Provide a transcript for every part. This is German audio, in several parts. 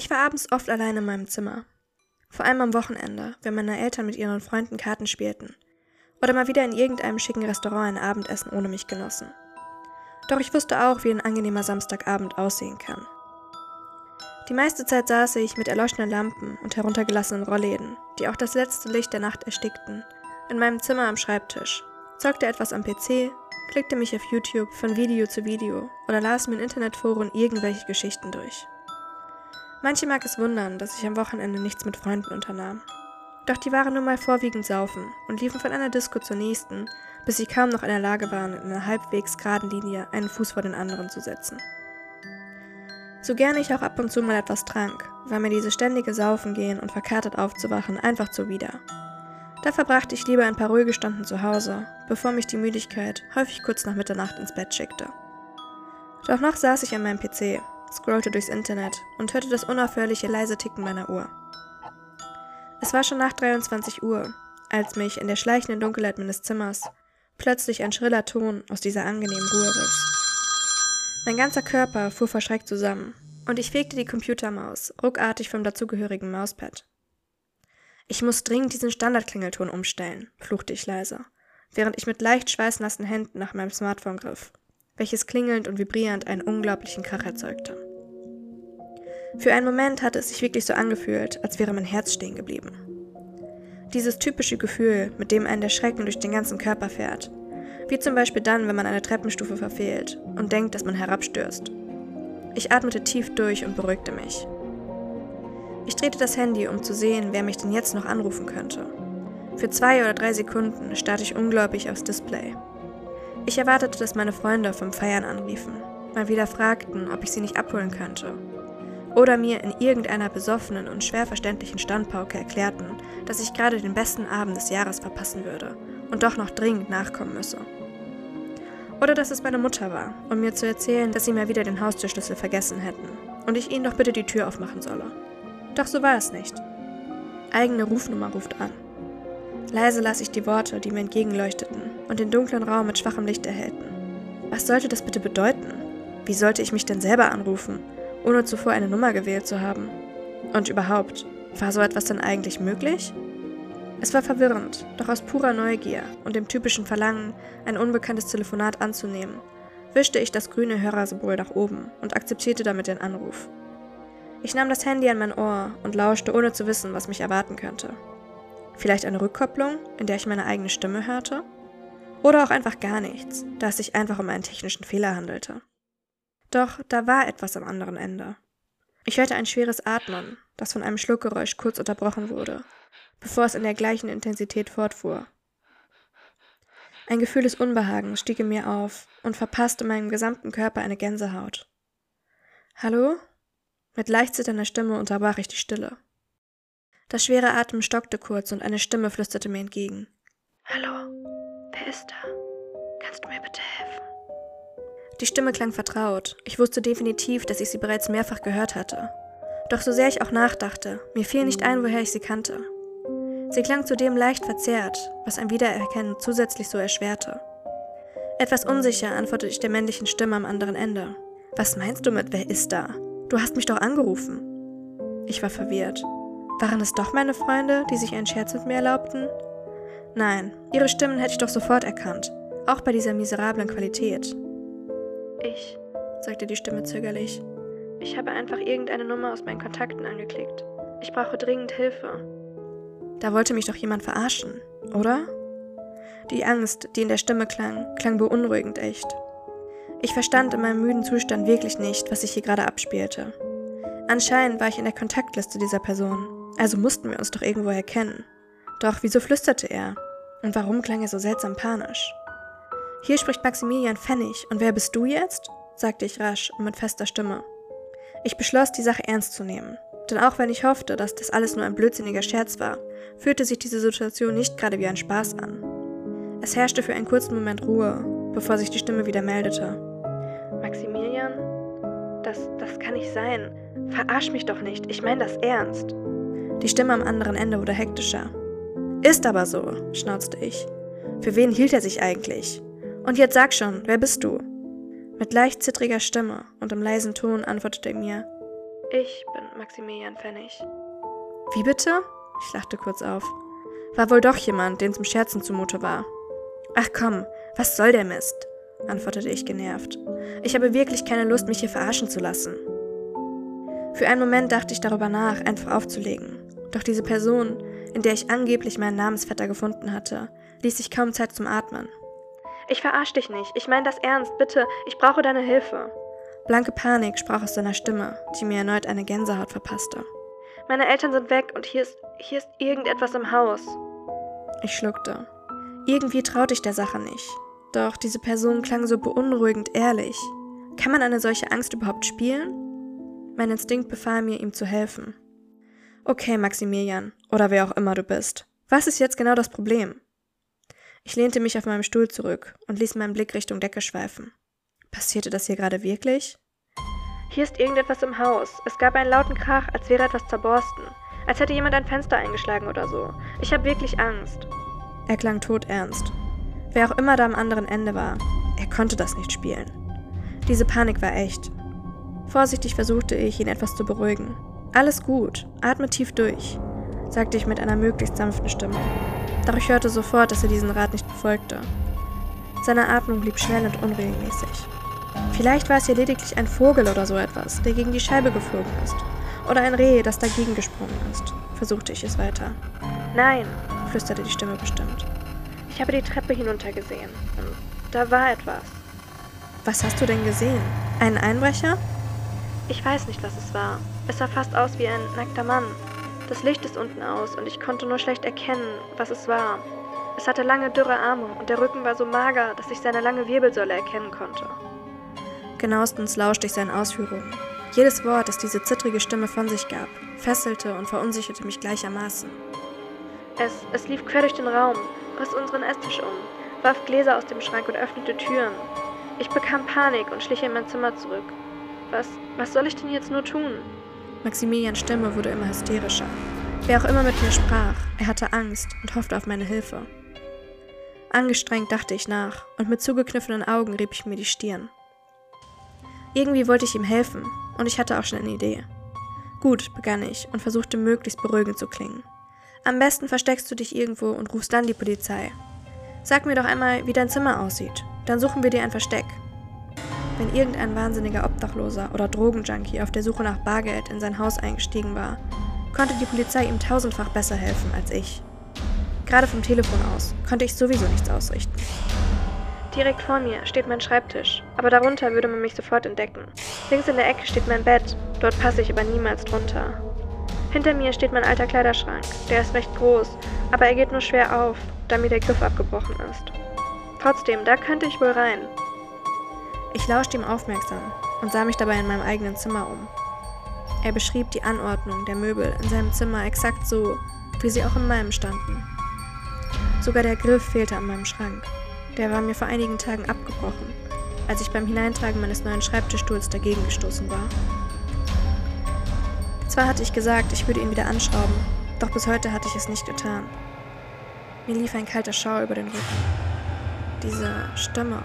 Ich war abends oft allein in meinem Zimmer. Vor allem am Wochenende, wenn meine Eltern mit ihren Freunden Karten spielten. Oder mal wieder in irgendeinem schicken Restaurant ein Abendessen ohne mich genossen. Doch ich wusste auch, wie ein angenehmer Samstagabend aussehen kann. Die meiste Zeit saß ich mit erleuchtenden Lampen und heruntergelassenen Rollläden, die auch das letzte Licht der Nacht erstickten, in meinem Zimmer am Schreibtisch, zockte etwas am PC, klickte mich auf YouTube von Video zu Video oder las mir in Internetforen irgendwelche Geschichten durch. Manche mag es wundern, dass ich am Wochenende nichts mit Freunden unternahm. Doch die waren nun mal vorwiegend saufen und liefen von einer Disco zur nächsten, bis sie kaum noch in der Lage waren, in einer halbwegs geraden Linie einen Fuß vor den anderen zu setzen. So gerne ich auch ab und zu mal etwas trank, war mir diese ständige Saufen gehen und verkatert aufzuwachen einfach zuwider. Da verbrachte ich lieber ein paar ruhige Stunden zu Hause, bevor mich die Müdigkeit häufig kurz nach Mitternacht ins Bett schickte. Doch noch saß ich an meinem PC, scrollte durchs Internet und hörte das unaufhörliche leise Ticken meiner Uhr. Es war schon nach 23 Uhr, als mich in der schleichenden Dunkelheit meines Zimmers plötzlich ein schriller Ton aus dieser angenehmen Ruhe riss. Mein ganzer Körper fuhr verschreckt zusammen und ich fegte die Computermaus ruckartig vom dazugehörigen Mauspad. Ich muss dringend diesen Standardklingelton umstellen, fluchte ich leise, während ich mit leicht schweißnassen Händen nach meinem Smartphone griff, welches klingelnd und vibrierend einen unglaublichen Krach erzeugte. Für einen Moment hatte es sich wirklich so angefühlt, als wäre mein Herz stehen geblieben. Dieses typische Gefühl, mit dem einen der Schrecken durch den ganzen Körper fährt, wie zum Beispiel dann, wenn man eine Treppenstufe verfehlt und denkt, dass man herabstürzt. Ich atmete tief durch und beruhigte mich. Ich drehte das Handy, um zu sehen, wer mich denn jetzt noch anrufen könnte. Für zwei oder drei Sekunden starrte ich ungläubig aufs Display. Ich erwartete, dass meine Freunde vom Feiern anriefen, mal wieder fragten, ob ich sie nicht abholen könnte. Oder mir in irgendeiner besoffenen und schwer verständlichen Standpauke erklärten, dass ich gerade den besten Abend des Jahres verpassen würde und doch noch dringend nachkommen müsse. Oder dass es meine Mutter war, um mir zu erzählen, dass sie mal wieder den Haustürschlüssel vergessen hätten und ich ihnen doch bitte die Tür aufmachen solle. Doch so war es nicht. Eigene Rufnummer ruft an. Leise las ich die Worte, die mir entgegenleuchteten und den dunklen Raum mit schwachem Licht erhellten. Was sollte das bitte bedeuten? Wie sollte ich mich denn selber anrufen, ohne zuvor eine Nummer gewählt zu haben? Und überhaupt, war so etwas denn eigentlich möglich? Es war verwirrend, doch aus purer Neugier und dem typischen Verlangen, ein unbekanntes Telefonat anzunehmen, wischte ich das grüne Hörersymbol nach oben und akzeptierte damit den Anruf. Ich nahm das Handy an mein Ohr und lauschte, ohne zu wissen, was mich erwarten könnte. Vielleicht eine Rückkopplung, in der ich meine eigene Stimme hörte? Oder auch einfach gar nichts, da es sich einfach um einen technischen Fehler handelte. Doch da war etwas am anderen Ende. Ich hörte ein schweres Atmen, das von einem Schluckgeräusch kurz unterbrochen wurde, bevor es in der gleichen Intensität fortfuhr. Ein Gefühl des Unbehagens stieg in mir auf und verpasste meinem gesamten Körper eine Gänsehaut. Hallo? Mit leicht zitternder Stimme unterbrach ich die Stille. Das schwere Atem stockte kurz und eine Stimme flüsterte mir entgegen. Hallo, wer ist da? Kannst du mir bitte helfen? Die Stimme klang vertraut. Ich wusste definitiv, dass ich sie bereits mehrfach gehört hatte. Doch so sehr ich auch nachdachte, mir fiel nicht ein, woher ich sie kannte. Sie klang zudem leicht verzerrt, was ein Wiedererkennen zusätzlich so erschwerte. Etwas unsicher antwortete ich der männlichen Stimme am anderen Ende. Was meinst du mit wer ist da? Du hast mich doch angerufen. Ich war verwirrt. Waren es doch meine Freunde, die sich einen Scherz mit mir erlaubten? Nein, ihre Stimmen hätte ich doch sofort erkannt, auch bei dieser miserablen Qualität. Ich, sagte die Stimme zögerlich. Ich habe einfach irgendeine Nummer aus meinen Kontakten angeklickt. Ich brauche dringend Hilfe. Da wollte mich doch jemand verarschen, oder? Die Angst, die in der Stimme klang, klang beunruhigend echt. Ich verstand in meinem müden Zustand wirklich nicht, was sich hier gerade abspielte. Anscheinend war ich in der Kontaktliste dieser Person, also mussten wir uns doch irgendwoher kennen. Doch wieso flüsterte er? Und warum klang er so seltsam panisch? Hier spricht Maximilian Pfennig, und wer bist du jetzt? sagte ich rasch und mit fester Stimme. Ich beschloss, die Sache ernst zu nehmen. Denn auch wenn ich hoffte, dass das alles nur ein blödsinniger Scherz war, fühlte sich diese Situation nicht gerade wie ein Spaß an. Es herrschte für einen kurzen Moment Ruhe, bevor sich die Stimme wieder meldete. Maximilian? Das, das kann nicht sein. Verarsch mich doch nicht. Ich meine das ernst. Die Stimme am anderen Ende wurde hektischer. Ist aber so, schnauzte ich. Für wen hielt er sich eigentlich? Und jetzt sag schon, wer bist du? Mit leicht zittriger Stimme und im leisen Ton antwortete er mir: Ich bin Maximilian Pfennig. Wie bitte? Ich lachte kurz auf. War wohl doch jemand, den zum Scherzen zumute war. Ach komm, was soll der Mist? antwortete ich genervt. Ich habe wirklich keine Lust, mich hier verarschen zu lassen. Für einen Moment dachte ich darüber nach, einfach aufzulegen. Doch diese Person, in der ich angeblich meinen Namensvetter gefunden hatte, ließ sich kaum Zeit zum Atmen. Ich verarsch dich nicht, ich meine das ernst, bitte, ich brauche deine Hilfe. Blanke Panik sprach aus seiner Stimme, die mir erneut eine Gänsehaut verpasste. Meine Eltern sind weg und hier ist, hier ist irgendetwas im Haus. Ich schluckte. Irgendwie traute ich der Sache nicht. Doch diese Person klang so beunruhigend ehrlich. Kann man eine solche Angst überhaupt spielen? Mein Instinkt befahl mir, ihm zu helfen. Okay, Maximilian, oder wer auch immer du bist. Was ist jetzt genau das Problem? Ich lehnte mich auf meinem Stuhl zurück und ließ meinen Blick Richtung Decke schweifen. Passierte das hier gerade wirklich? Hier ist irgendetwas im Haus. Es gab einen lauten Krach, als wäre etwas zerborsten. Als hätte jemand ein Fenster eingeschlagen oder so. Ich habe wirklich Angst. Er klang todernst. Wer auch immer da am anderen Ende war, er konnte das nicht spielen. Diese Panik war echt. Vorsichtig versuchte ich, ihn etwas zu beruhigen. Alles gut, atme tief durch, sagte ich mit einer möglichst sanften Stimme. Doch ich hörte sofort, dass er diesen Rat nicht befolgte. Seine Atmung blieb schnell und unregelmäßig. Vielleicht war es hier lediglich ein Vogel oder so etwas, der gegen die Scheibe geflogen ist. Oder ein Reh, das dagegen gesprungen ist, versuchte ich es weiter. Nein, flüsterte die Stimme bestimmt. Ich habe die Treppe hinuntergesehen. Und da war etwas. Was hast du denn gesehen? Einen Einbrecher? Ich weiß nicht, was es war. Es sah fast aus wie ein nackter Mann. Das Licht ist unten aus und ich konnte nur schlecht erkennen, was es war. Es hatte lange, dürre Arme und der Rücken war so mager, dass ich seine lange Wirbelsäule erkennen konnte. Genauestens lauschte ich seinen Ausführungen. Jedes Wort, das diese zittrige Stimme von sich gab, fesselte und verunsicherte mich gleichermaßen. Es, es lief quer durch den Raum, riss unseren Esstisch um, warf Gläser aus dem Schrank und öffnete Türen. Ich bekam Panik und schlich in mein Zimmer zurück. Was, was soll ich denn jetzt nur tun? Maximilians Stimme wurde immer hysterischer. Wer auch immer mit mir sprach, er hatte Angst und hoffte auf meine Hilfe. Angestrengt dachte ich nach und mit zugekniffenen Augen rieb ich mir die Stirn. Irgendwie wollte ich ihm helfen und ich hatte auch schon eine Idee. Gut, begann ich und versuchte möglichst beruhigend zu klingen. Am besten versteckst du dich irgendwo und rufst dann die Polizei. Sag mir doch einmal, wie dein Zimmer aussieht. Dann suchen wir dir ein Versteck. Wenn irgendein wahnsinniger Obdachloser oder Drogenjunkie auf der Suche nach Bargeld in sein Haus eingestiegen war, konnte die Polizei ihm tausendfach besser helfen als ich. Gerade vom Telefon aus konnte ich sowieso nichts ausrichten. Direkt vor mir steht mein Schreibtisch, aber darunter würde man mich sofort entdecken. Links in der Ecke steht mein Bett, dort passe ich aber niemals drunter. Hinter mir steht mein alter Kleiderschrank. Der ist recht groß, aber er geht nur schwer auf, da mir der Griff abgebrochen ist. Trotzdem, da könnte ich wohl rein. Ich lauschte ihm aufmerksam und sah mich dabei in meinem eigenen Zimmer um. Er beschrieb die Anordnung der Möbel in seinem Zimmer exakt so, wie sie auch in meinem standen. Sogar der Griff fehlte an meinem Schrank. Der war mir vor einigen Tagen abgebrochen, als ich beim Hineintragen meines neuen Schreibtischstuhls dagegen gestoßen war. Zwar hatte ich gesagt, ich würde ihn wieder anschrauben, doch bis heute hatte ich es nicht getan. Mir lief ein kalter Schauer über den Rücken. Diese Stimme.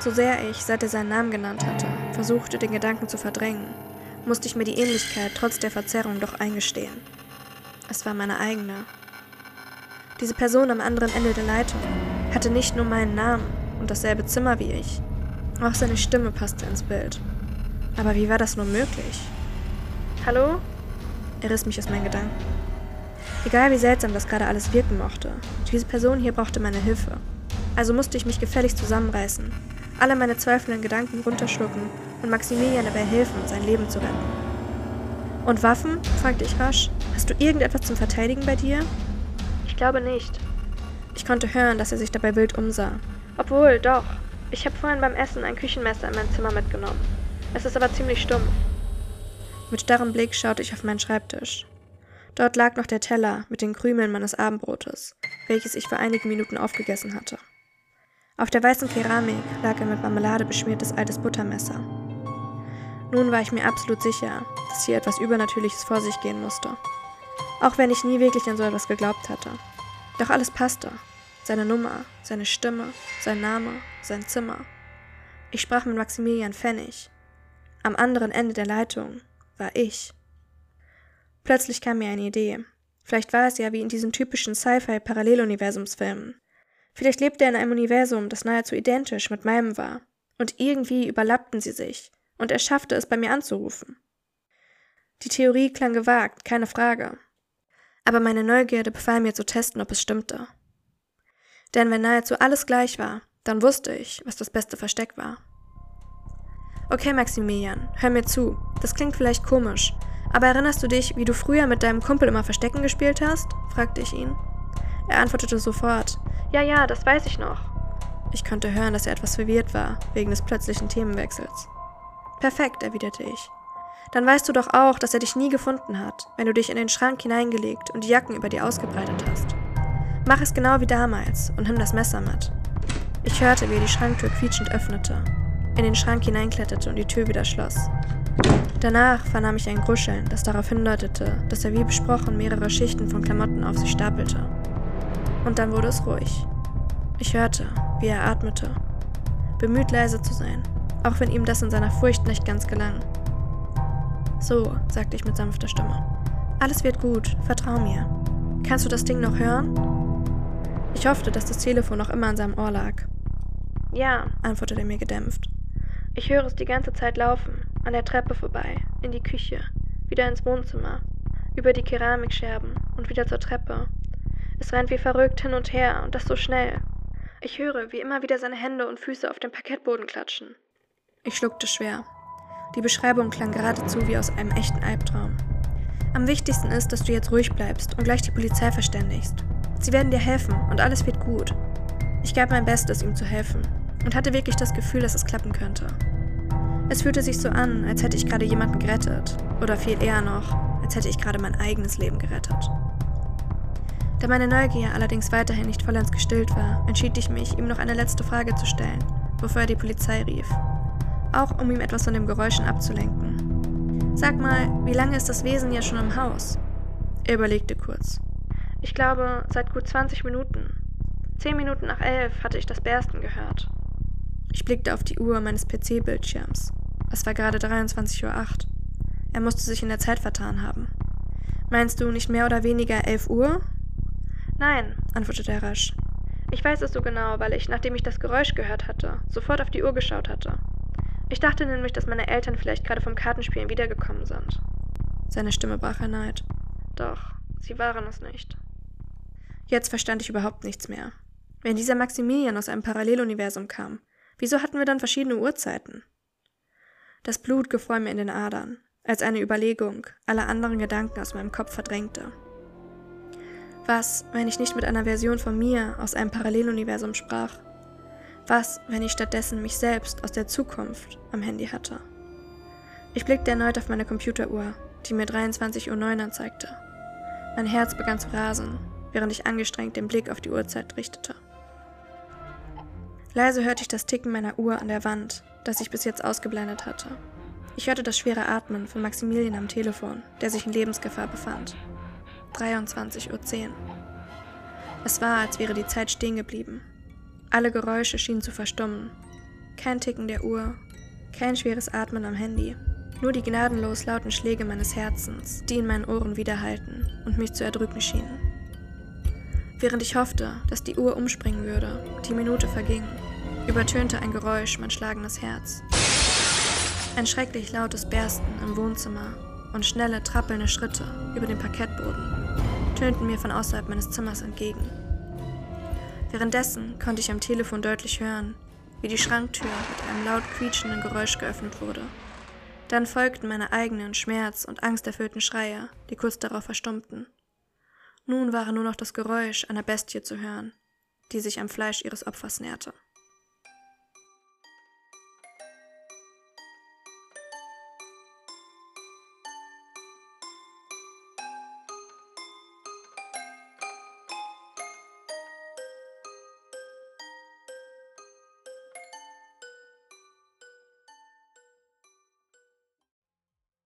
So sehr ich, seit er seinen Namen genannt hatte, versuchte, den Gedanken zu verdrängen, musste ich mir die Ähnlichkeit trotz der Verzerrung doch eingestehen. Es war meine eigene. Diese Person am anderen Ende der Leitung hatte nicht nur meinen Namen und dasselbe Zimmer wie ich, auch seine Stimme passte ins Bild. Aber wie war das nur möglich? Hallo? Er riss mich aus meinen Gedanken. Egal wie seltsam das gerade alles wirken mochte, diese Person hier brauchte meine Hilfe. Also musste ich mich gefälligst zusammenreißen, alle meine zweifelnden Gedanken runterschlucken und Maximilian dabei helfen, sein Leben zu retten. Und Waffen? fragte ich rasch. Hast du irgendetwas zum Verteidigen bei dir? Ich glaube nicht. Ich konnte hören, dass er sich dabei wild umsah. Obwohl, doch. Ich habe vorhin beim Essen ein Küchenmesser in mein Zimmer mitgenommen. Es ist aber ziemlich stumpf. Mit starrem Blick schaute ich auf meinen Schreibtisch. Dort lag noch der Teller mit den Krümeln meines Abendbrotes, welches ich vor einigen Minuten aufgegessen hatte. Auf der weißen Keramik lag ein mit Marmelade beschmiertes altes Buttermesser. Nun war ich mir absolut sicher, dass hier etwas Übernatürliches vor sich gehen musste. Auch wenn ich nie wirklich an so etwas geglaubt hatte. Doch alles passte. Seine Nummer, seine Stimme, sein Name, sein Zimmer. Ich sprach mit Maximilian Pfennig. Am anderen Ende der Leitung war ich. Plötzlich kam mir eine Idee. Vielleicht war es ja wie in diesen typischen Sci-Fi-Paralleluniversumsfilmen. Vielleicht lebte er in einem Universum, das nahezu identisch mit meinem war. Und irgendwie überlappten sie sich, und er schaffte es, bei mir anzurufen. Die Theorie klang gewagt, keine Frage. Aber meine Neugierde befahl mir zu testen, ob es stimmte. Denn wenn nahezu alles gleich war, dann wusste ich, was das beste Versteck war. Okay, Maximilian, hör mir zu. Das klingt vielleicht komisch, aber erinnerst du dich, wie du früher mit deinem Kumpel immer Verstecken gespielt hast? fragte ich ihn. Er antwortete sofort, ja, ja, das weiß ich noch. Ich konnte hören, dass er etwas verwirrt war, wegen des plötzlichen Themenwechsels. Perfekt, erwiderte ich. Dann weißt du doch auch, dass er dich nie gefunden hat, wenn du dich in den Schrank hineingelegt und die Jacken über dir ausgebreitet hast. Mach es genau wie damals und nimm das Messer mit. Ich hörte, wie er die Schranktür quietschend öffnete, in den Schrank hineinkletterte und die Tür wieder schloss. Danach vernahm ich ein Gruscheln, das darauf hindeutete, dass er wie besprochen mehrere Schichten von Klamotten auf sich stapelte. Und dann wurde es ruhig. Ich hörte, wie er atmete, bemüht leise zu sein, auch wenn ihm das in seiner Furcht nicht ganz gelang. So, sagte ich mit sanfter Stimme. Alles wird gut, vertrau mir. Kannst du das Ding noch hören? Ich hoffte, dass das Telefon noch immer an seinem Ohr lag. Ja, antwortete er mir gedämpft. Ich höre es die ganze Zeit laufen, an der Treppe vorbei, in die Küche, wieder ins Wohnzimmer, über die Keramikscherben und wieder zur Treppe. Es rennt wie verrückt hin und her und das so schnell. Ich höre, wie immer wieder seine Hände und Füße auf dem Parkettboden klatschen. Ich schluckte schwer. Die Beschreibung klang geradezu wie aus einem echten Albtraum. Am wichtigsten ist, dass du jetzt ruhig bleibst und gleich die Polizei verständigst. Sie werden dir helfen und alles wird gut. Ich gab mein Bestes, ihm zu helfen und hatte wirklich das Gefühl, dass es klappen könnte. Es fühlte sich so an, als hätte ich gerade jemanden gerettet oder viel eher noch, als hätte ich gerade mein eigenes Leben gerettet. Da meine Neugier allerdings weiterhin nicht vollends gestillt war, entschied ich mich, ihm noch eine letzte Frage zu stellen, bevor er die Polizei rief. Auch um ihm etwas von dem Geräuschen abzulenken. Sag mal, wie lange ist das Wesen ja schon im Haus? Er überlegte kurz. Ich glaube, seit gut 20 Minuten. Zehn Minuten nach elf hatte ich das Bersten gehört. Ich blickte auf die Uhr meines PC-Bildschirms. Es war gerade 23.08 Uhr. Er musste sich in der Zeit vertan haben. Meinst du nicht mehr oder weniger 11 Uhr? Nein, antwortete er rasch. Ich weiß es so genau, weil ich, nachdem ich das Geräusch gehört hatte, sofort auf die Uhr geschaut hatte. Ich dachte nämlich, dass meine Eltern vielleicht gerade vom Kartenspielen wiedergekommen sind. Seine Stimme brach erneut. Doch, sie waren es nicht. Jetzt verstand ich überhaupt nichts mehr. Wenn dieser Maximilian aus einem Paralleluniversum kam, wieso hatten wir dann verschiedene Uhrzeiten? Das Blut gefror mir in den Adern, als eine Überlegung alle anderen Gedanken aus meinem Kopf verdrängte. Was, wenn ich nicht mit einer Version von mir aus einem Paralleluniversum sprach? Was, wenn ich stattdessen mich selbst aus der Zukunft am Handy hatte? Ich blickte erneut auf meine Computeruhr, die mir 23.09 Uhr anzeigte. Mein Herz begann zu rasen, während ich angestrengt den Blick auf die Uhrzeit richtete. Leise hörte ich das Ticken meiner Uhr an der Wand, das ich bis jetzt ausgeblendet hatte. Ich hörte das schwere Atmen von Maximilian am Telefon, der sich in Lebensgefahr befand. 23.10 Uhr. Es war, als wäre die Zeit stehen geblieben. Alle Geräusche schienen zu verstummen. Kein Ticken der Uhr, kein schweres Atmen am Handy, nur die gnadenlos lauten Schläge meines Herzens, die in meinen Ohren widerhallten und mich zu erdrücken schienen. Während ich hoffte, dass die Uhr umspringen würde, die Minute verging, übertönte ein Geräusch mein schlagendes Herz. Ein schrecklich lautes Bersten im Wohnzimmer und schnelle, trappelnde Schritte über den Parkettboden tönten mir von außerhalb meines Zimmers entgegen. Währenddessen konnte ich am Telefon deutlich hören, wie die Schranktür mit einem laut quietschenden Geräusch geöffnet wurde. Dann folgten meine eigenen Schmerz- und angsterfüllten Schreie, die kurz darauf verstummten. Nun war nur noch das Geräusch einer Bestie zu hören, die sich am Fleisch ihres Opfers näherte.